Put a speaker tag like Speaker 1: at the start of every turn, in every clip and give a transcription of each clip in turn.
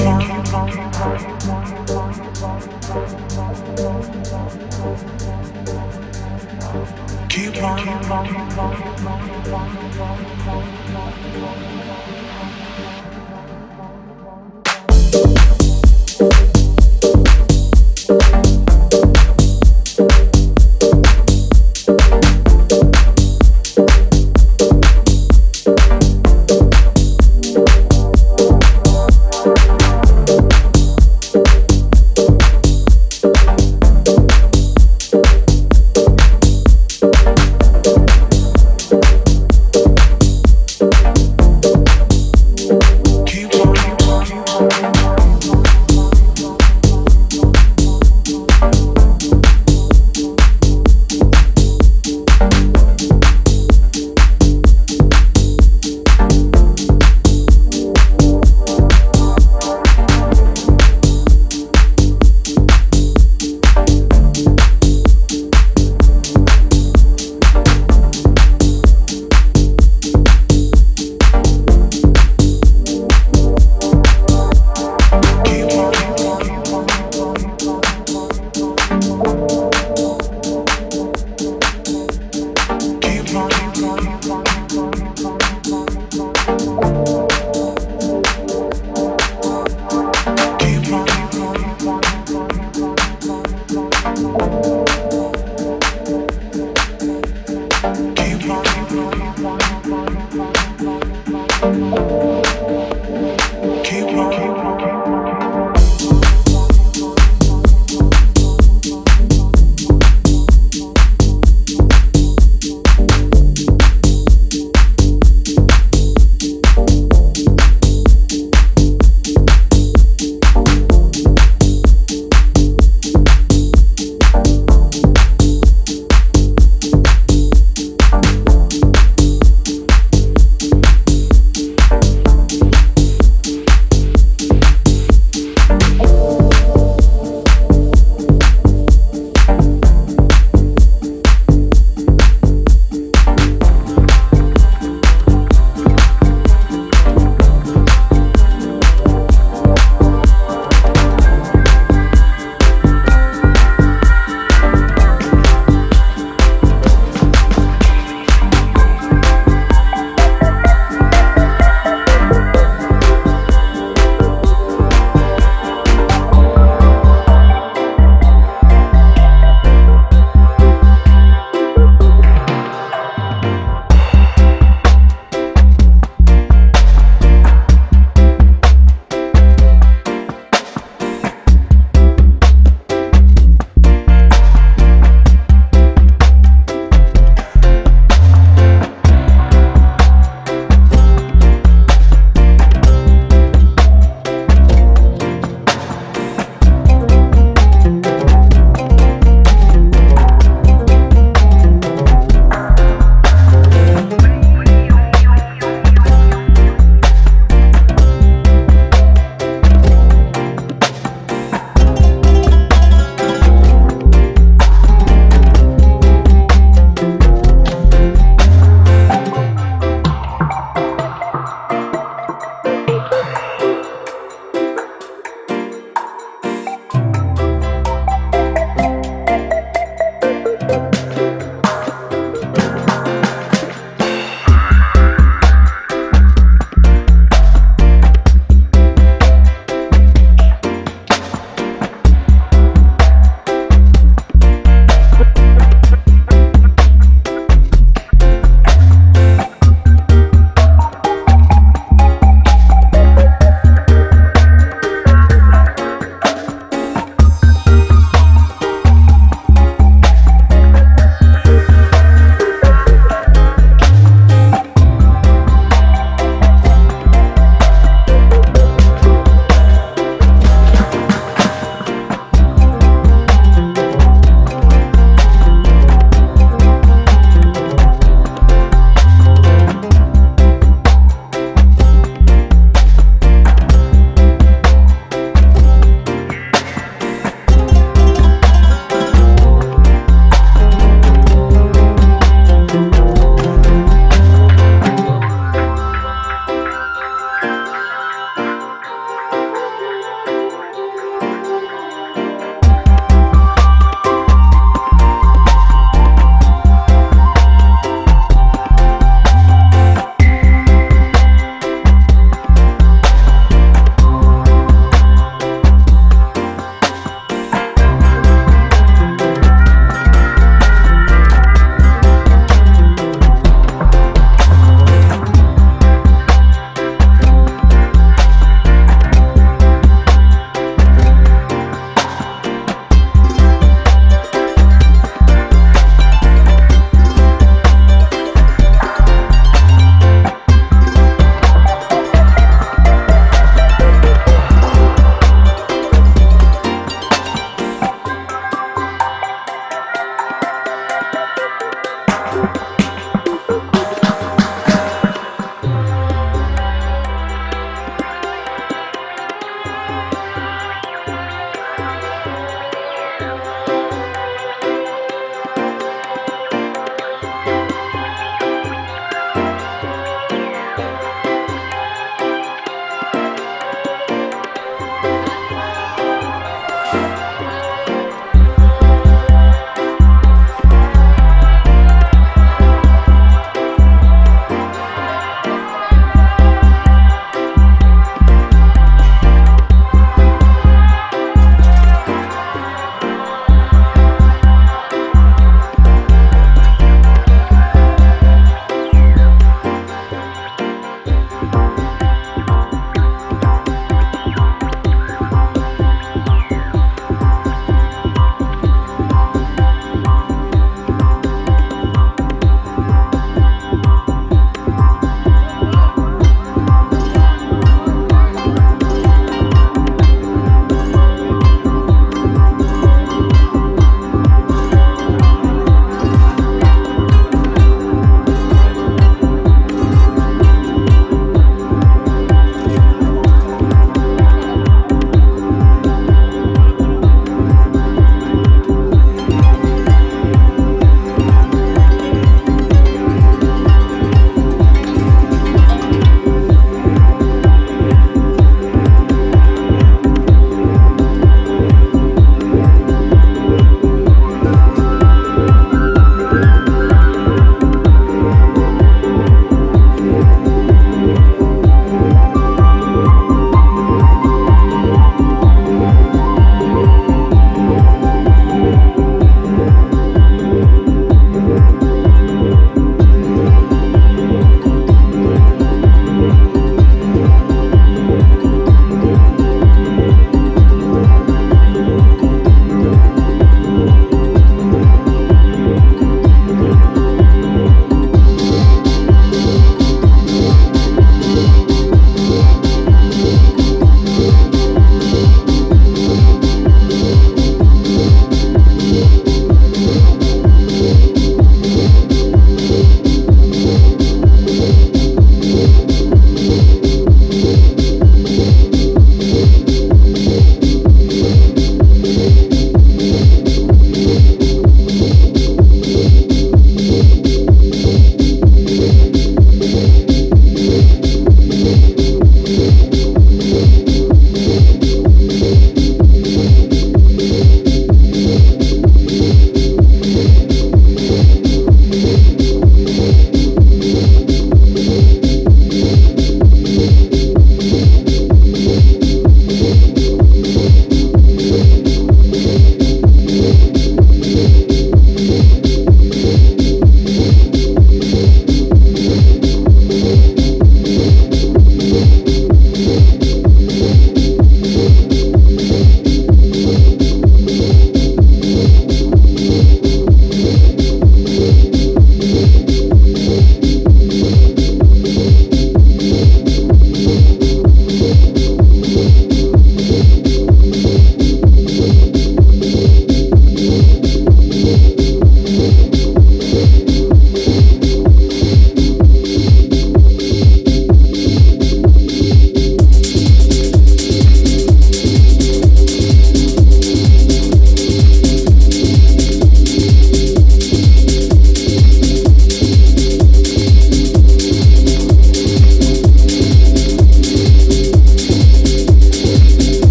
Speaker 1: Keep on. Keep on.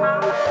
Speaker 1: Bye.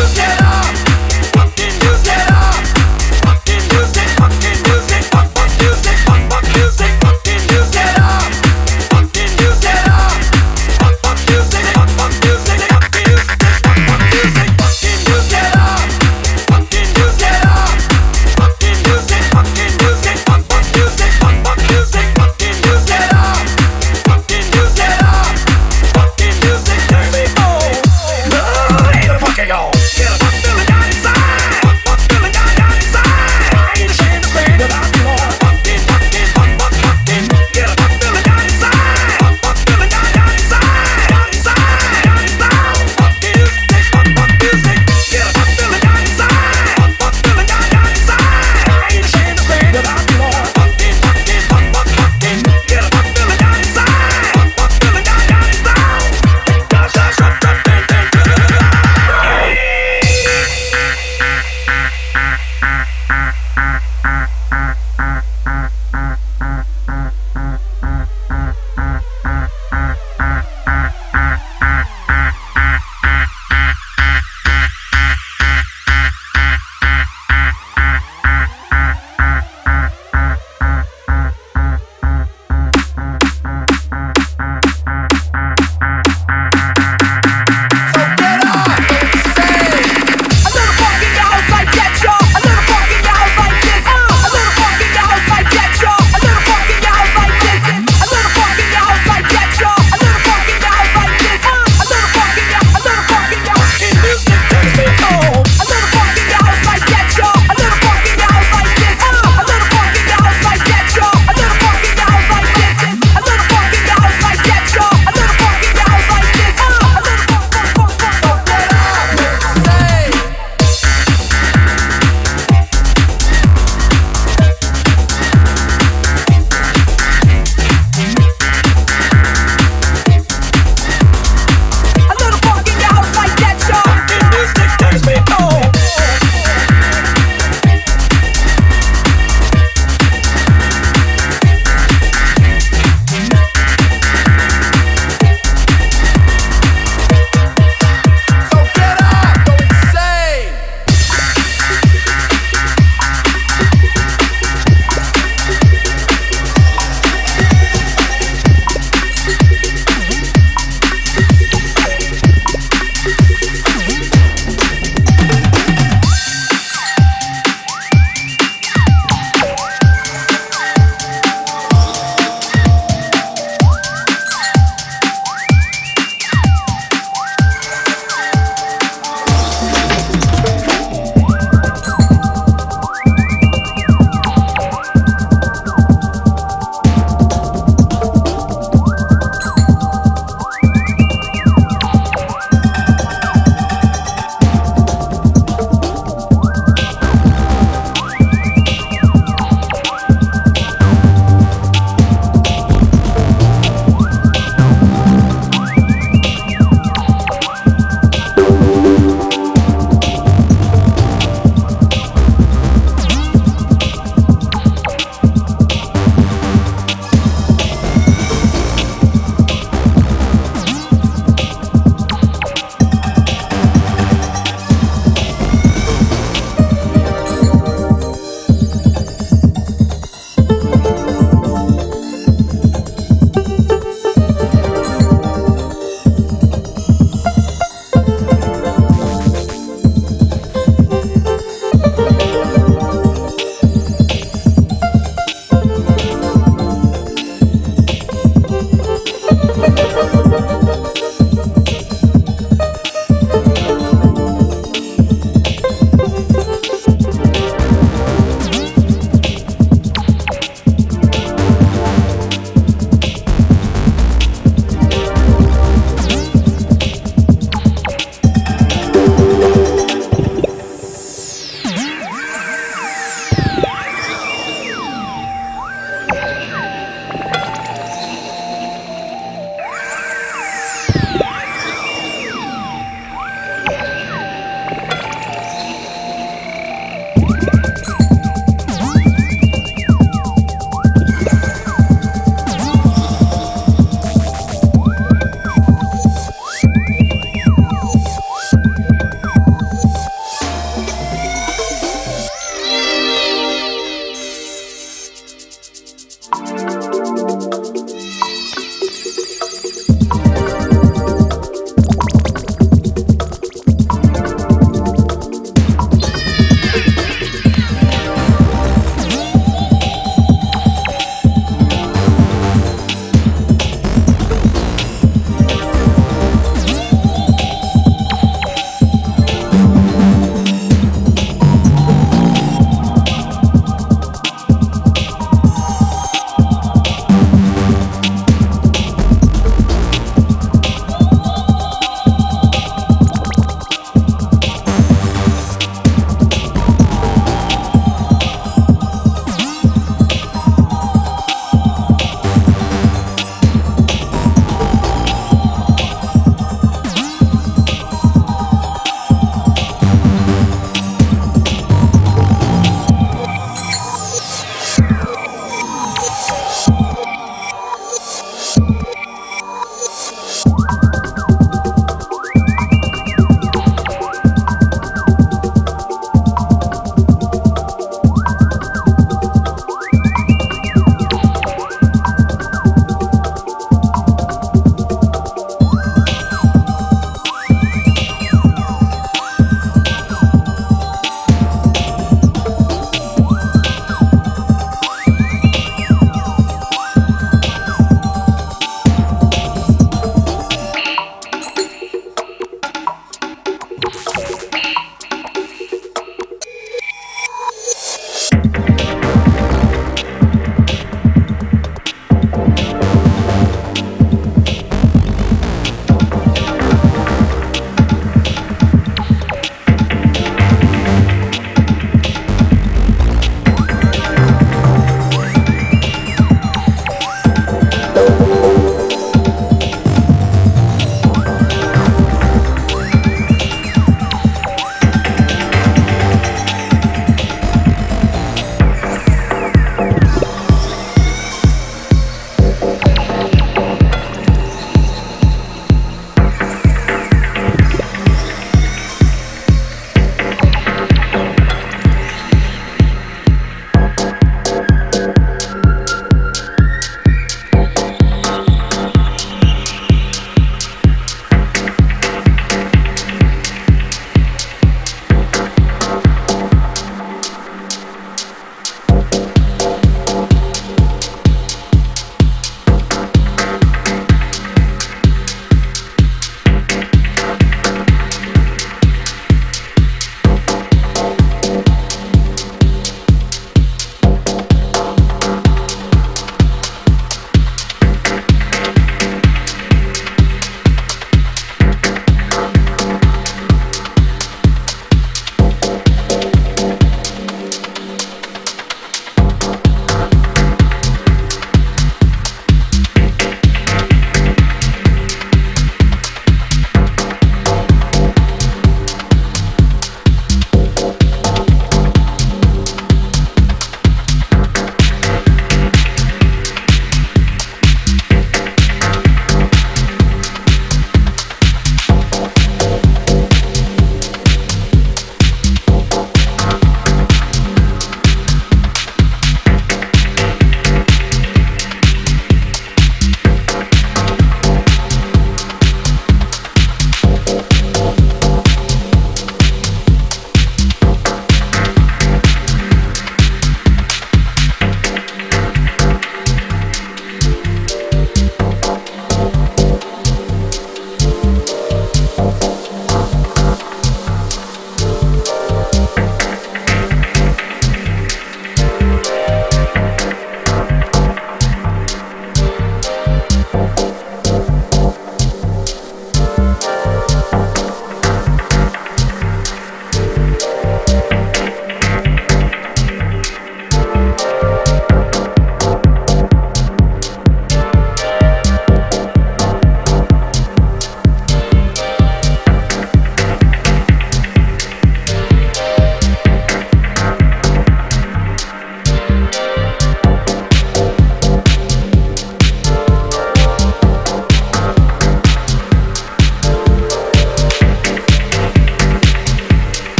Speaker 1: Yeah.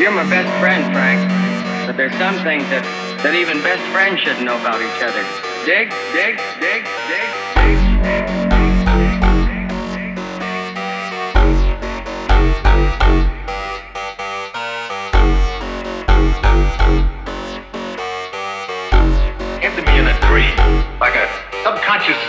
Speaker 1: You're my best friend, Frank. But there's some things that, that even best friends shouldn't know about each other. Dig, dig, dig, dig. dig me in a dream, like a subconscious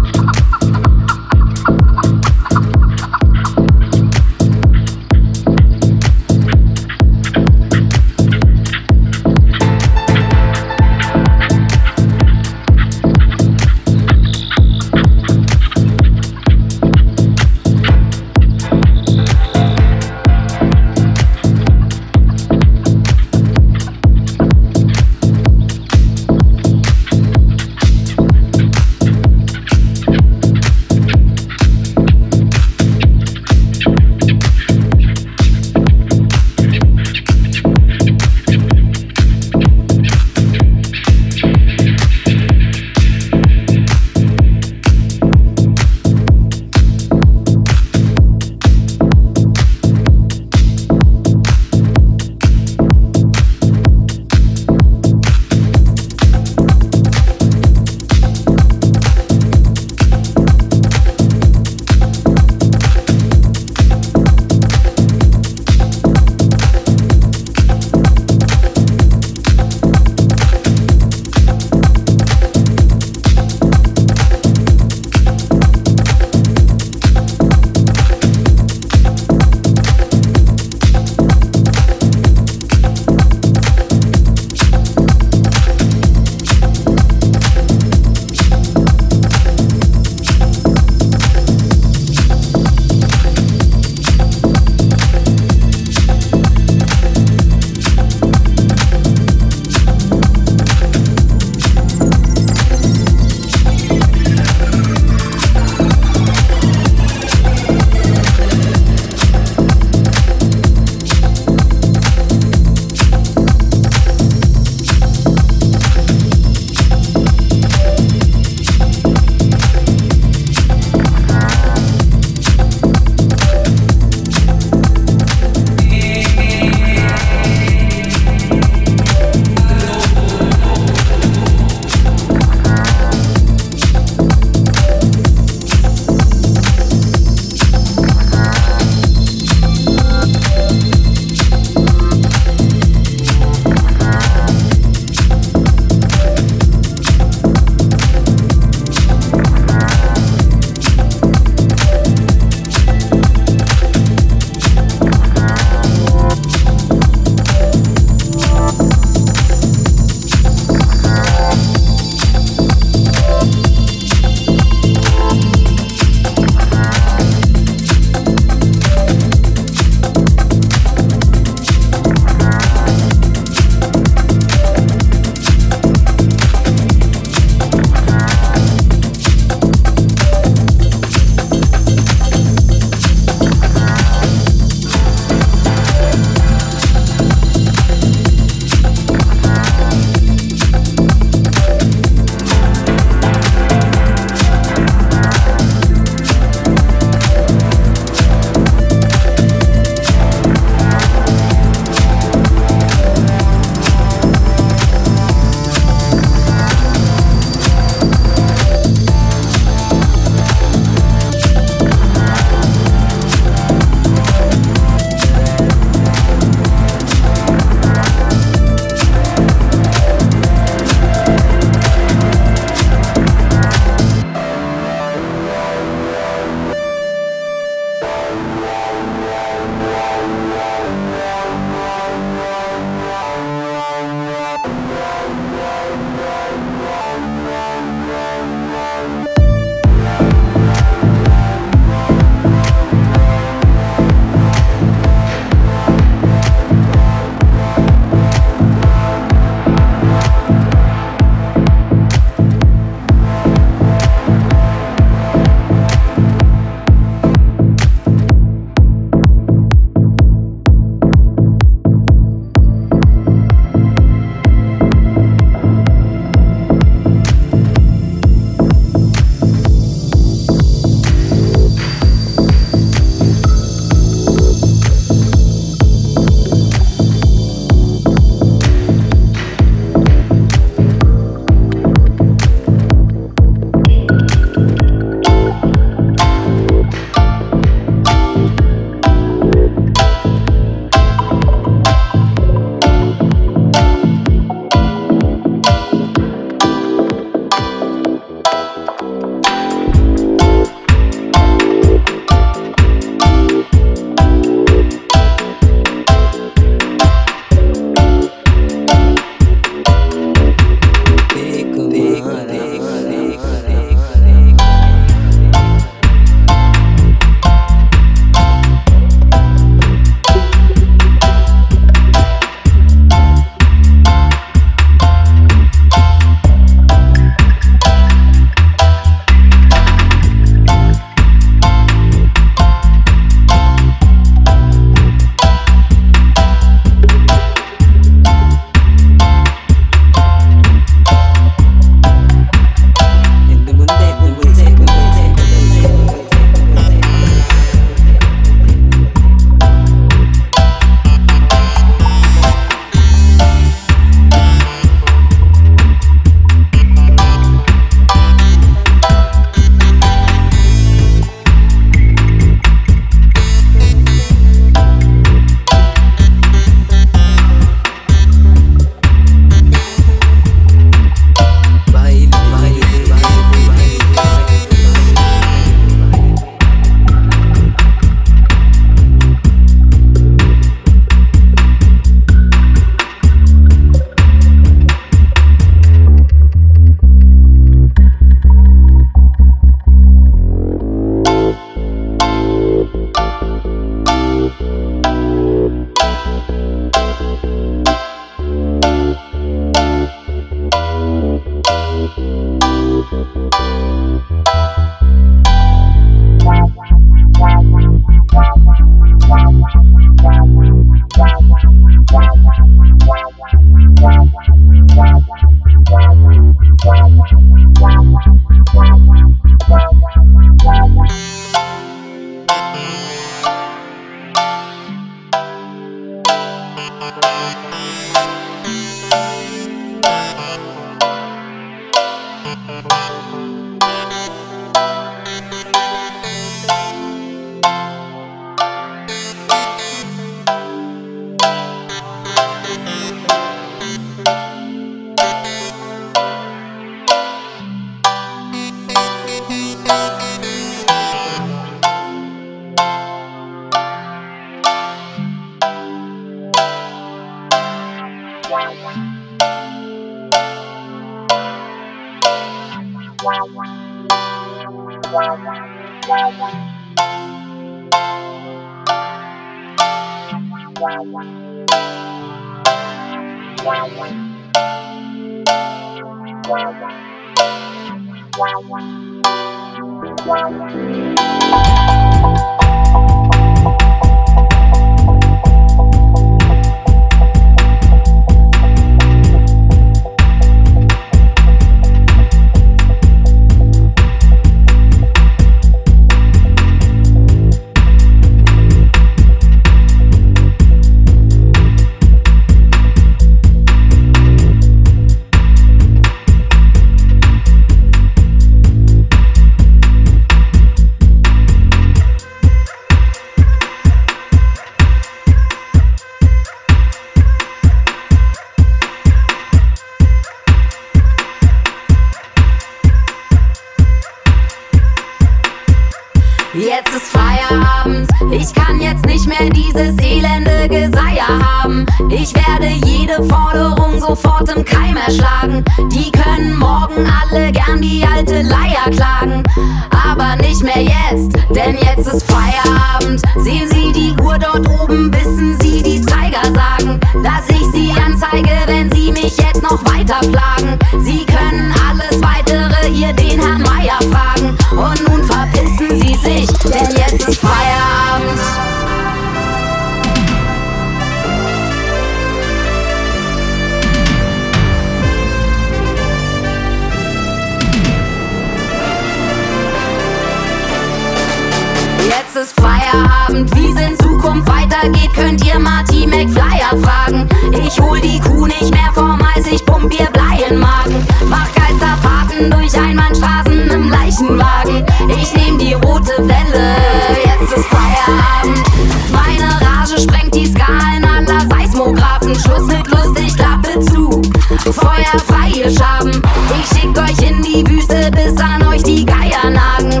Speaker 1: zu. Feuer frei, ihr Schaben. Ich schick euch in die Wüste, bis an euch die Geier nagen.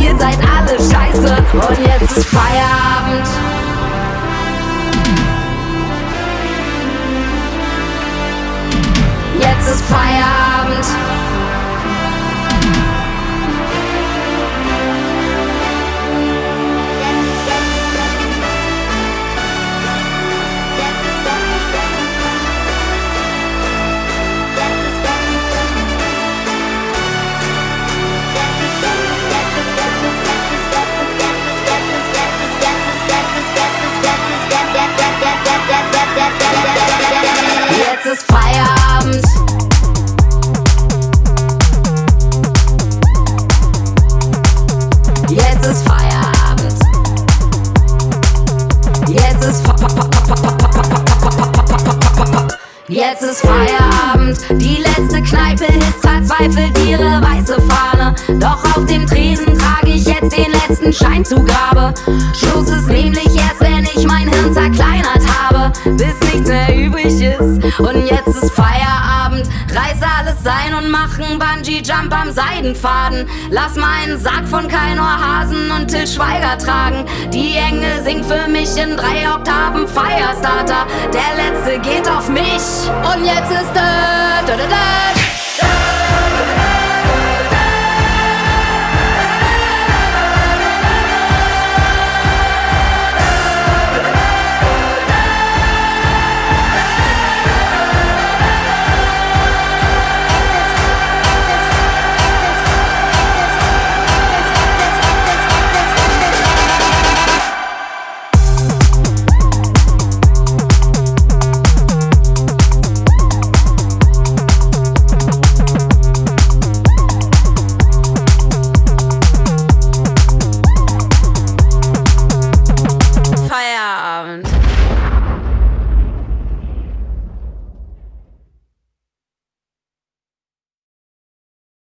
Speaker 1: Ihr seid alle scheiße und jetzt ist Feierabend. Jetzt ist Feierabend. Jetzt ist Feierabend, die letzte Kneipe hisst verzweifelt ihre weiße Fahne. Doch auf dem Tresen trage ich jetzt den letzten Schein zu Grabe. Schluss ist nämlich erst, wenn ich mein Hirn zerkleinert habe, bis nichts mehr übrig ist. Und jetzt ist Feierabend, reiß alles ein und mach einen Bungee-Jump am Seidenfaden. Lass meinen Sack von Kainor Hasen und Till Schweiger tragen. Die Engel singt für mich in drei Oktaven Firestarter. Der letzte geht auf mich und jetzt ist es